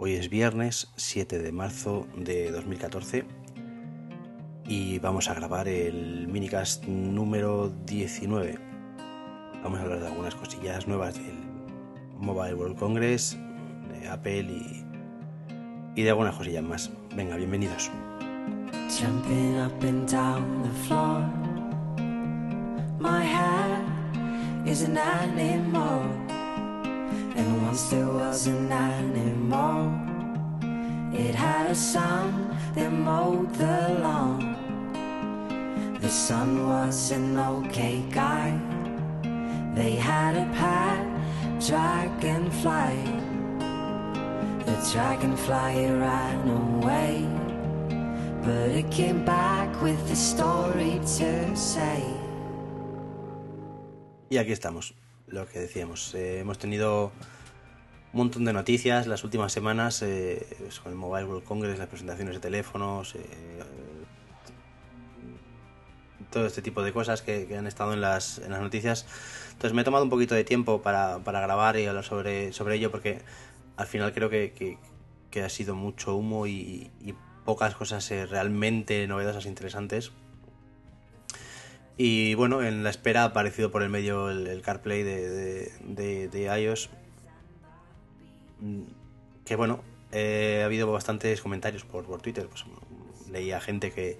Hoy es viernes 7 de marzo de 2014 y vamos a grabar el minicast número 19. Vamos a hablar de algunas cosillas nuevas del Mobile World Congress, de Apple y, y de algunas cosillas más. Venga, bienvenidos. And once there was an animal. It had a son that mowed the lawn. The son was an okay guy. They had a pet dragonfly. The dragonfly ran away. But it came back with a story to say. Y aquí estamos lo que decíamos. Eh, hemos tenido un montón de noticias las últimas semanas eh, con el Mobile World Congress, las presentaciones de teléfonos, eh, todo este tipo de cosas que, han estado en las, en las, noticias. Entonces me he tomado un poquito de tiempo para, para grabar y hablar sobre, sobre ello porque al final creo que, que, ha sido mucho humo y, y pocas cosas realmente novedosas e interesantes. Y bueno, en la espera ha aparecido por el medio el, CarPlay de, de, iOS. Mm, que bueno, eh, ha habido bastantes comentarios por, por Twitter. Pues, leía gente que,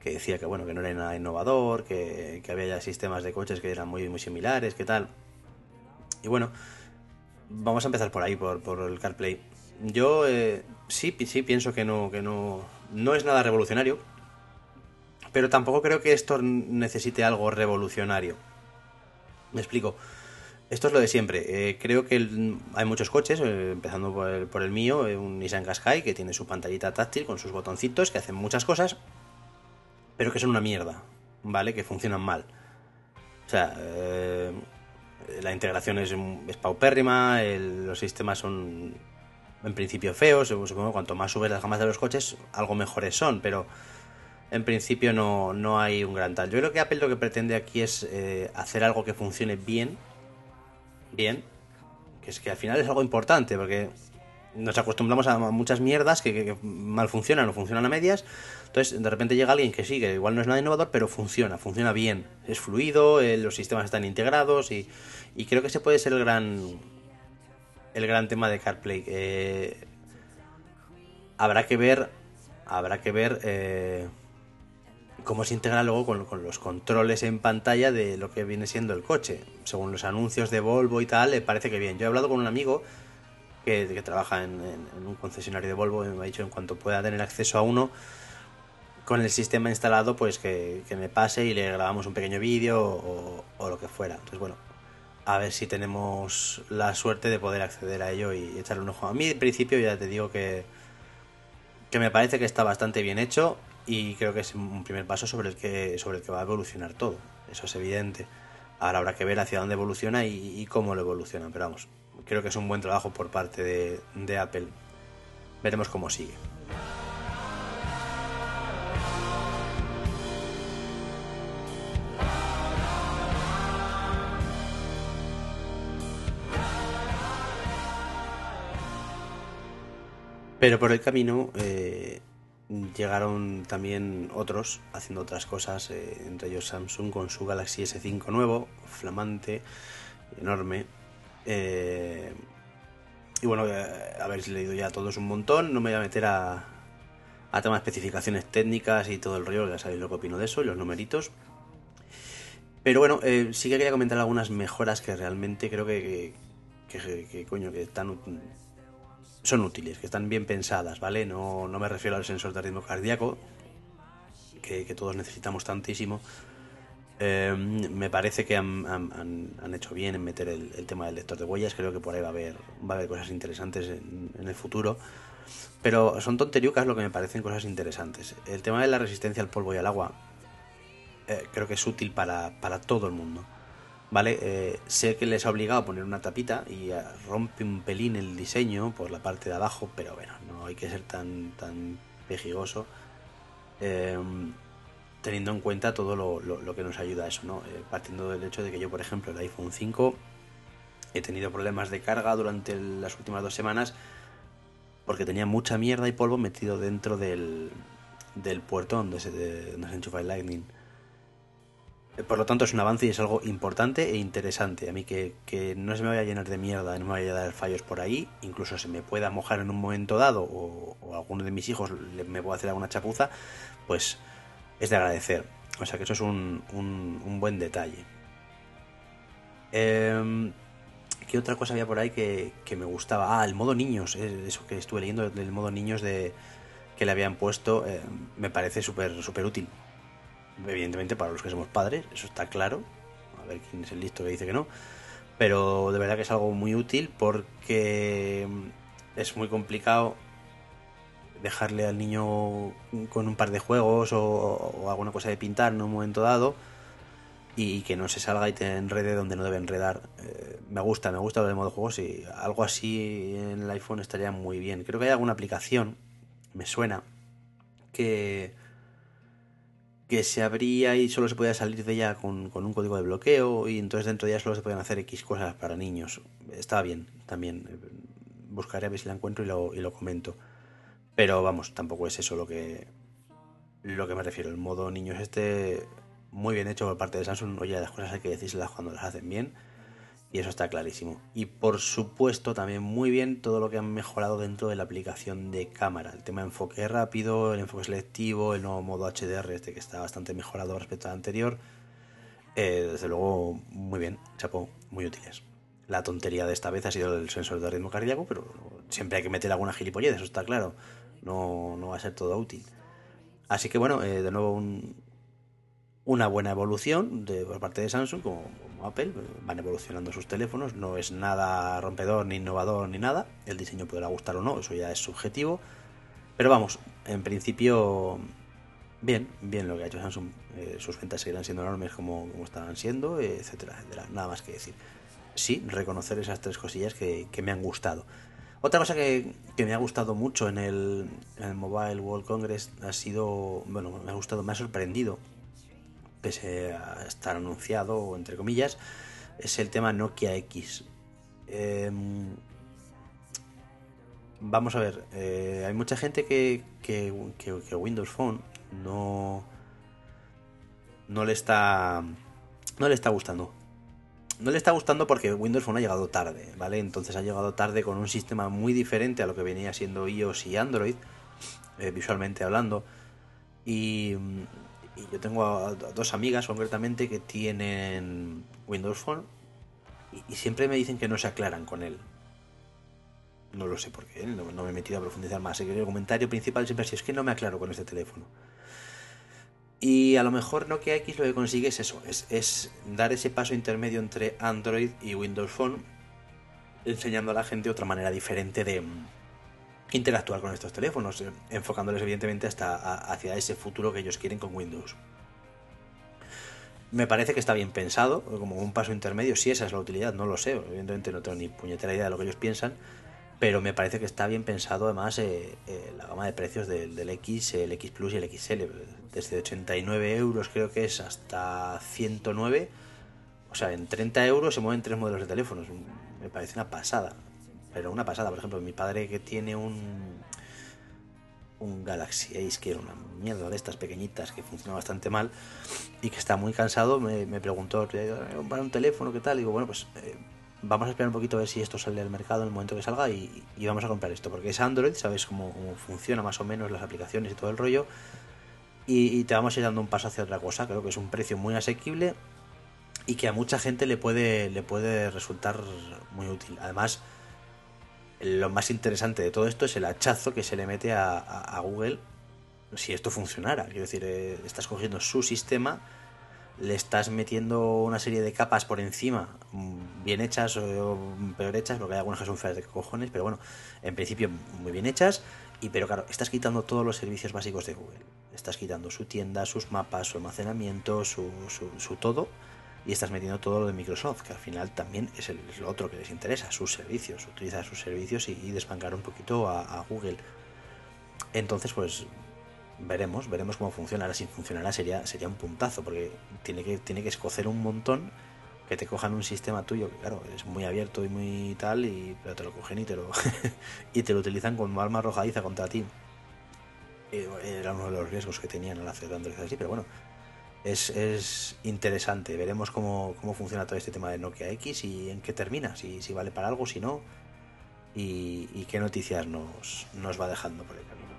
que, decía que bueno, que no era nada innovador, que, que, había ya sistemas de coches que eran muy, muy similares, que tal. Y bueno, vamos a empezar por ahí, por, por el CarPlay. Yo eh, sí, sí pienso que no, que no, no es nada revolucionario pero tampoco creo que esto necesite algo revolucionario. Me explico. Esto es lo de siempre. Eh, creo que hay muchos coches, eh, empezando por el, mío, eh, un Nissan Qashqai que tiene su pantallita táctil con sus botoncitos que hacen muchas cosas, pero que son una mierda, ¿vale? Que funcionan mal. O sea, la integración es, paupérrima, los sistemas son en principio feos, supongo que cuanto más subes las gamas de los coches, algo mejores son, pero en principio no, no, hay un gran tal. Yo creo que Apple lo que pretende aquí es hacer algo que funcione bien, bien, que es que al final es algo importante, porque nos acostumbramos a muchas mierdas que, mal funcionan o funcionan a medias. Entonces, de repente llega alguien que sí, que igual no es nada innovador, pero funciona, funciona bien. Es fluido, eh, los sistemas están integrados y, y, creo que ese puede ser el gran el gran tema de CarPlay. Eh, habrá que ver, habrá que ver cómo se integra luego con, los controles en pantalla de lo que viene siendo el coche. Según los anuncios de Volvo y tal, le parece que bien. Yo he hablado con un amigo que, trabaja en, un concesionario de Volvo y me ha dicho en cuanto pueda tener acceso a uno con el sistema instalado, pues que, me pase y le grabamos un pequeño vídeo o, lo que fuera. Entonces, bueno, a ver si tenemos la suerte de poder acceder a ello y echarle un ojo. A mí, en principio, ya te digo que, que me parece que está bastante bien hecho y creo que es un primer paso sobre el que, sobre el que va a evolucionar todo. Eso es evidente. Ahora habrá que ver hacia dónde evoluciona y, cómo lo evoluciona. Pero vamos, creo que es un buen trabajo por parte de, Apple. Veremos cómo sigue. Pero por el camino eh, llegaron también otros haciendo otras cosas, eh, entre ellos Samsung con su Galaxy S5 nuevo, flamante, enorme. Eh, y bueno, eh, habéis leído ya todos un montón, no me voy a meter a, a temas de especificaciones técnicas y todo el rollo, ya sabéis lo que opino de eso y los numeritos. Pero bueno, sí que quería comentar algunas mejoras que realmente creo que, que, que coño, que están son útiles, que están bien pensadas, ¿vale? No, no me refiero al sensor de ritmo cardíaco, que, todos necesitamos tantísimo. Em, me parece que han, han, hecho bien en meter el, tema del lector de huellas. Creo que por ahí va a haber, va a haber cosas interesantes en, el futuro. Pero son tonteriucas lo que me parecen cosas interesantes. El tema de la resistencia al polvo y al agua eh, creo que es útil para, para todo el mundo. ¿Vale? Eh, sé que les ha obligado a poner una tapita y eh, rompe un pelín el diseño por la parte de abajo, pero bueno, no hay que ser tan, tan pejigoso. Em, teniendo en cuenta todo lo, que nos ayuda a eso, ¿no? Eh, partiendo del hecho de que yo, por ejemplo, el iPhone 5 he tenido problemas de carga durante las últimas dos semanas porque tenía mucha mierda y polvo metido dentro del, del puerto donde se, donde se enchufa el Lightning. Por lo tanto, es un avance y es algo importante e interesante. A mí que, no se me vaya a llenar de mierda, no me vaya a dar fallos por ahí, incluso se me pueda mojar en un momento dado o, alguno de mis hijos me pueda hacer alguna chapuza, pues es de agradecer. O sea que eso es un, un, buen detalle. Em, ¿Qué otra cosa había por ahí que, me gustaba? Ah, el modo niños, eso que estuve leyendo del modo niños de que le habían puesto, eh, me parece súper súper útil evidentemente para los que somos padres, eso está claro. A ver quién es el listo que dice que no. Pero de verdad que es algo muy útil porque es muy complicado dejarle al niño con un par de juegos o, alguna cosa de pintar en un momento dado y que no se salga y te enrede donde no debe enredar. Eh, me gusta, me gusta lo de modo juegos y algo así en el iPhone estaría muy bien. Creo que hay alguna aplicación, me suena, que que se abría y solo se podía salir de ella con, un código de bloqueo y entonces dentro de ella solo se podían hacer X cosas para niños. Estaba bien, también. Buscaré a ver si la encuentro y lo, y lo comento. Pero vamos, tampoco es eso lo que, lo que me refiero. El modo niños este muy bien hecho por parte de Samsung. Oye, las cosas hay que decírselas cuando las hacen bien y eso está clarísimo. Y por supuesto también muy bien todo lo que han mejorado dentro de la aplicación de cámara. El tema de enfoque rápido, el enfoque selectivo, el nuevo modo HDR este que está bastante mejorado respecto al anterior. Eh, desde luego muy bien, chapo, muy útiles. La tontería de esta vez ha sido el sensor de ritmo cardíaco, pero siempre hay que meter alguna gilipollez, eso está claro. No, no va a ser todo útil. Así que bueno, eh, de nuevo un, una buena evolución de, por parte de Samsung, como, Apple, van evolucionando sus teléfonos, no es nada rompedor, ni innovador, ni nada, el diseño podrá gustar o no, eso ya es subjetivo, pero vamos, en principio, bien, bien lo que ha hecho Samsung, eh, sus ventas seguirán siendo enormes como, como estaban siendo, etcétera, etcétera, nada más que decir. Sí, reconocer esas tres cosillas que, me han gustado. Otra cosa que, me ha gustado mucho en el, en el Mobile World Congress ha sido, bueno, me ha gustado, me ha sorprendido pese a estar anunciado, entre comillas, es el tema Nokia X. Em, vamos a ver, eh, hay mucha gente que, que, Windows Phone no, no le está no le está gustando. No le está gustando porque Windows Phone ha llegado tarde, ¿vale? Entonces ha llegado tarde con un sistema muy diferente a lo que venía siendo iOS y Android, eh, visualmente hablando. Y y yo tengo dos amigas concretamente que tienen Windows Phone y, siempre me dicen que no se aclaran con él. No lo sé por qué, no, me he metido a profundizar más. El comentario principal siempre sido es que no me aclaro con este teléfono. Y a lo mejor Nokia X lo que consigue es eso, es, es dar ese paso intermedio entre Android y Windows Phone, enseñando a la gente otra manera diferente de, interactuar con estos teléfonos, eh, enfocándoles evidentemente hasta hacia ese futuro que ellos quieren con Windows. Me parece que está bien pensado, como un paso intermedio, si esa es la utilidad, no lo sé, evidentemente no tengo ni puñetera idea de lo que ellos piensan, pero me parece que está bien pensado además eh, eh, la gama de precios del, del, X, el X Plus y el XL, desde 89 euros creo que es hasta 109, o sea, en 30 euros se mueven tres modelos de teléfonos, me parece una pasada pero una pasada. Por ejemplo, mi padre que tiene un un Galaxy Ace que era una mierda de estas pequeñitas que funciona bastante mal y que está muy cansado, me, preguntó, ¿para un teléfono qué tal? Y digo, bueno, pues eh, vamos a esperar un poquito a ver si esto sale al mercado en el momento que salga y, vamos a comprar esto, porque es Android, sabes cómo, funciona más o menos las aplicaciones y todo el rollo, y, y, te vamos a ir dando un paso hacia otra cosa, creo que es un precio muy asequible y que a mucha gente le puede, le puede resultar muy útil. Además, lo más interesante de todo esto es el hachazo que se le mete a, Google si esto funcionara. Quiero decir, eh, estás cogiendo su sistema, le estás metiendo una serie de capas por encima, mm, bien hechas o peor hechas, porque hay algunas que son feas de cojones, pero bueno, en principio muy bien hechas. Y pero claro, estás quitando todos los servicios básicos de Google. Estás quitando su tienda, sus mapas, su almacenamiento, su, su todo y estás metiendo todo lo de Microsoft, que al final también es, el, lo otro que les interesa, sus servicios, utilizar sus servicios y, y despancar un poquito a, Google. Entonces, pues veremos, veremos cómo funciona. Ahora si funcionara sería, sería un puntazo, porque tiene que, tiene que escocer un montón que te cojan un sistema tuyo, que claro, es muy abierto y muy tal, y, pero te lo cogen y te lo, y te lo utilizan como arma arrojadiza contra ti. Era uno de los riesgos que tenían al hacer Android así, pero bueno, es, es interesante. Veremos cómo, cómo, funciona todo este tema de Nokia X y en qué termina, si, si vale para algo, si no, y, qué noticias nos, nos va dejando por el camino.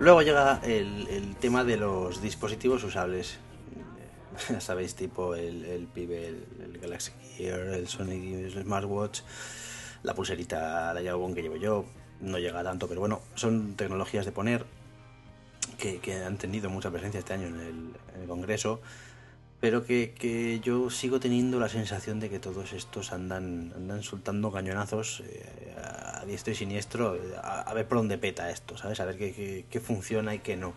Luego llega el, el tema de los dispositivos usables. Ya sabéis, tipo el, el pibe, el, Galaxy Gear, el Sony el Smartwatch, la pulserita, la Jawbone que llevo yo, no llega tanto, pero bueno, son tecnologías de poner que, que han tenido mucha presencia este año en el, en el Congreso, pero que, que, yo sigo teniendo la sensación de que todos estos andan, andan soltando cañonazos eh, a diestro y siniestro, a, a, ver por dónde peta esto, ¿sabes? A ver qué, qué, funciona y qué no.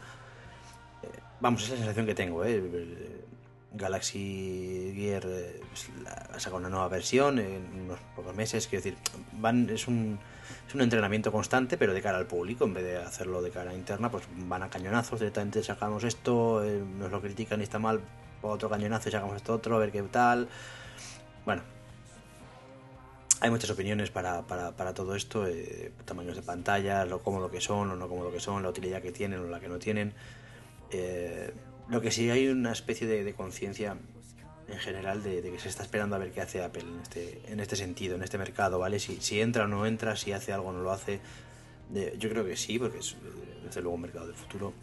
Eh, vamos, es la sensación que tengo, ¿eh? Galaxy Gear eh, pues, ha sacado una nueva versión en unos pocos meses, quiero decir, van, es un es un entrenamiento constante, pero de cara al público, en vez de hacerlo de cara interna, pues van a cañonazos, directamente sacamos esto, eh, nos lo critican y está mal, otro cañonazo y sacamos esto otro, a ver qué tal. Bueno, hay muchas opiniones para, para, todo esto, eh, tamaños de pantalla, lo cómodo que son o no cómodo que son, la utilidad que tienen o la que no tienen. Eh, lo que sí hay una especie de, conciencia en general de, que se está esperando a ver qué hace Apple en este, en este sentido, en este mercado, ¿vale? Si, entra o no entra, si hace algo o no lo hace. Yo creo que sí, porque es desde luego un mercado del futuro.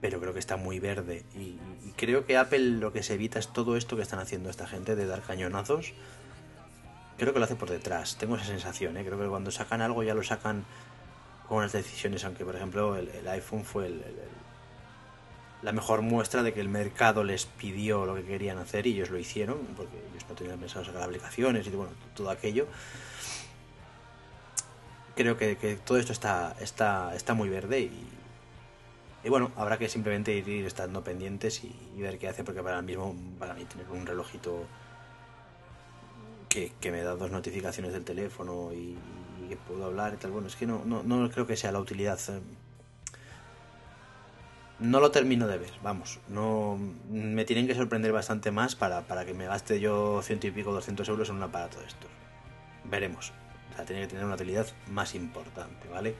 Pero creo que está muy verde. Y, y, creo que Apple lo que se evita es todo esto que están haciendo esta gente de dar cañonazos. Creo que lo hace por detrás. Tengo esa sensación, ¿eh? Creo que cuando sacan algo ya lo sacan con unas decisiones, aunque por ejemplo el, iPhone fue el, la mejor muestra de que el mercado les pidió lo que querían hacer y ellos lo hicieron, porque ellos no tenían pensado sacar aplicaciones y bueno, todo aquello. Creo que, que todo esto está, está, está muy verde y, y, bueno, habrá que simplemente ir, estando pendientes y, ver qué hace, porque para mí mismo, para mí tener un relojito que, me da dos notificaciones del teléfono y, que puedo hablar y tal, bueno, es que no, no, no creo que sea la utilidad no lo termino de ver, vamos, no me tienen que sorprender bastante más para, para que me gaste yo ciento y pico, 200 euros en un aparato de estos. Veremos, o sea, tiene que tener una utilidad más importante, ¿vale?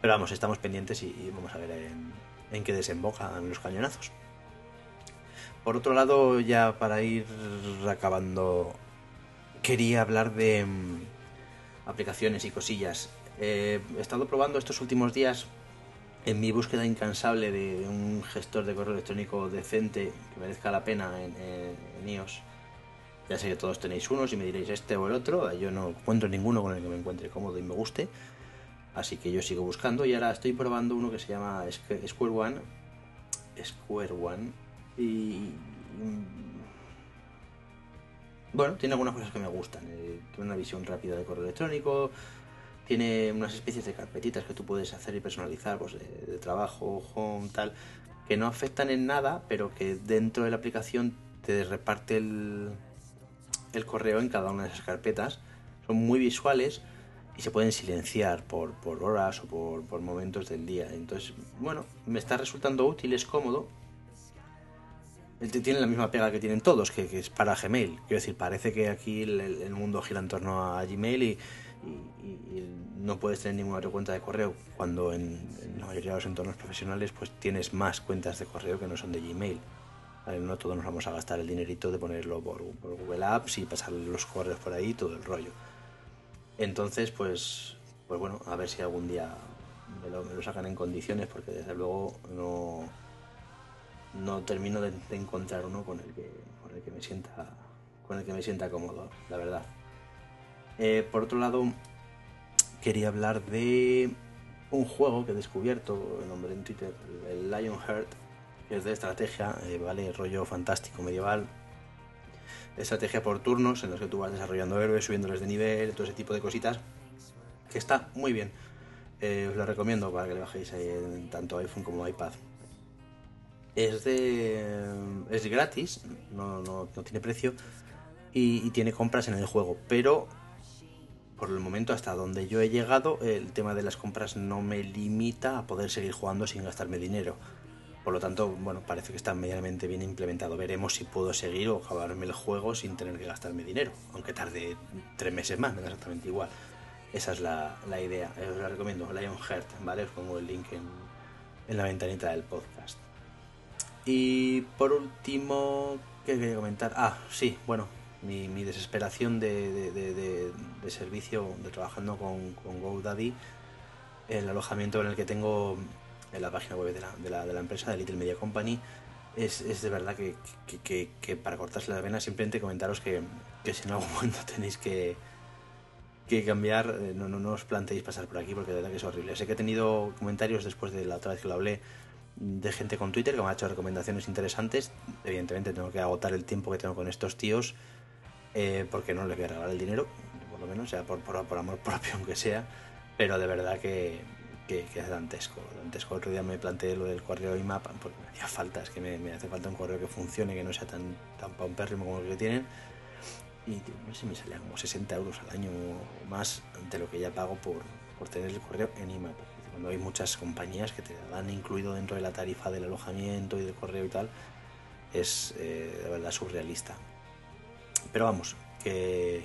Pero vamos, estamos pendientes y, y vamos a ver en, en qué desembocan los cañonazos. Por otro lado, ya para ir acabando, quería hablar de um, aplicaciones y cosillas. Eh, he estado probando estos últimos días en mi búsqueda incansable de un gestor de correo electrónico decente que merezca la pena en, en, en, iOS. Ya sé que todos tenéis unos y me diréis este o el otro. Yo no encuentro ninguno con el que me encuentre cómodo y me guste. Así que yo sigo buscando y ahora estoy probando uno que se llama Square One. Square One. Y. Bueno, tiene algunas cosas que me gustan. Eh, tiene una visión rápida de correo electrónico tiene unas especies de carpetitas que tú puedes hacer y personalizar, pues de, de, trabajo, home, tal, que no afectan en nada, pero que dentro de la aplicación te reparte el, el correo en cada una de esas carpetas. Son muy visuales y se pueden silenciar por, por horas o por, por, momentos del día. Entonces, bueno, me está resultando útil, es cómodo. Tiene la misma pega que tienen todos, que, es para Gmail. Quiero decir, parece que aquí el, mundo gira en torno a Gmail y no puedes tener ninguna otra cuenta de correo cuando en, la mayoría de los entornos profesionales pues tienes más cuentas de correo que no son de Gmail. No todos nos vamos a gastar el dinerito de ponerlo por, por, Google Apps y pasar los correos por ahí, todo el rollo. Entonces, pues, pues bueno, a ver si algún día me lo, sacan en condiciones porque desde luego no, no termino de, de encontrar uno con el que, con el que me sienta con el que me sienta cómodo, la verdad. Eh, por otro lado, quería hablar de un juego que he descubierto, el nombre en Twitter, el Lionheart, que es de estrategia, eh, vale, rollo fantástico medieval. Estrategia por turnos en los que tú vas desarrollando héroes, subiéndoles de nivel, todo ese tipo de cositas. que está muy bien. Eh, os lo recomiendo para que le bajéis en tanto iPhone como iPad. Es de. es gratis, no, no, no tiene precio. Y, tiene compras en el juego. Pero por el momento, hasta donde yo he llegado, el tema de las compras no me limita a poder seguir jugando sin gastarme dinero. Por lo tanto, bueno, parece que está medianamente bien implementado. Veremos si puedo seguir o acabarme el juego sin tener que gastarme dinero. Aunque tarde tres meses más, me da exactamente igual. Esa es la, la idea. Os la recomiendo, Lionheart, ¿vale? Os pongo el link en, en la ventanita del podcast. Y por último, ¿qué quería comentar? Ah, sí, bueno, mi, mi desesperación de, de, servicio, de trabajando con GoDaddy, el alojamiento en el que tengo en la página web de la, de la, de la empresa, de Little Media Company, es, es de verdad que, que, para cortarse la vena simplemente comentaros que, si en algún momento tenéis que, que cambiar, eh, no, no, no os planteéis pasar por aquí porque de verdad que es horrible. Sé que he tenido comentarios después de la otra vez que lo hablé de gente con Twitter que me ha hecho recomendaciones interesantes. Evidentemente tengo que agotar el tiempo que tengo con estos tíos eh, porque no les voy a regalar el dinero, por lo menos, sea por, por, por amor propio aunque sea, pero de verdad que, que, que, es dantesco. Dantesco. Otro día me planteé lo del correo IMAP porque me hacía falta, es que me, me, hace falta un correo que funcione, que no sea tan, tan paupérrimo como el que tienen. Y no sé, me salía como 60 euros al año o más de lo que ya pago por, por tener el correo en IMAP. Cuando hay muchas compañías que te dan incluido dentro de la tarifa del alojamiento y del correo y tal, es eh, de verdad surrealista. Pero vamos, que,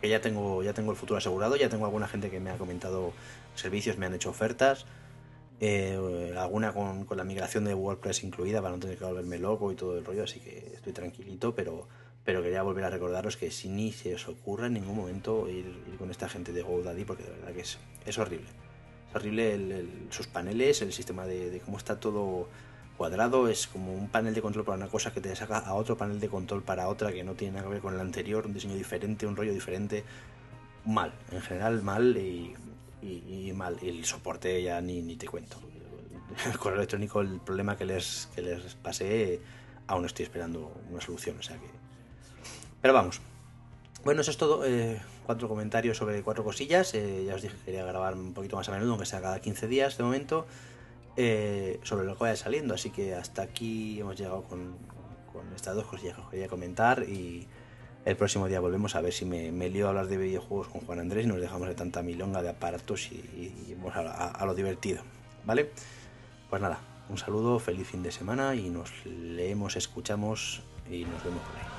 que ya tengo ya tengo el futuro asegurado, ya tengo alguna gente que me ha comentado servicios, me han hecho ofertas, eh, alguna con, con, la migración de WordPress incluida para no tener que volverme loco y todo el rollo, así que estoy tranquilito, pero, pero quería volver a recordaros que si ni se os ocurra en ningún momento ir, ir con esta gente de GoDaddy, porque de verdad que es, es horrible. Es horrible el, el, sus paneles, el sistema de, de cómo está todo cuadrado es como un panel de control para una cosa que te saca a otro panel de control para otra que no tiene nada que ver con el anterior, un diseño diferente, un rollo diferente. Mal, en general mal y, y, y mal. Y el soporte ya ni, ni te cuento. El correo electrónico, el problema que les, que les pasé, aún estoy esperando una solución. O sea que. Pero vamos. Bueno, eso es todo. Eh, cuatro comentarios sobre cuatro cosillas. Eh, ya os dije que quería grabar un poquito más a menudo, aunque sea cada 15 días de momento eh, sobre lo que vaya saliendo. Así que hasta aquí hemos llegado con, estas dos cosillas que os quería comentar y el próximo día volvemos a ver si me, me lío a hablar de videojuegos con Juan Andrés y nos dejamos de tanta milonga de aparatos y, y, vamos a, a, lo divertido. ¿Vale? Pues nada, un saludo, feliz fin de semana y nos leemos, escuchamos y nos vemos por ahí.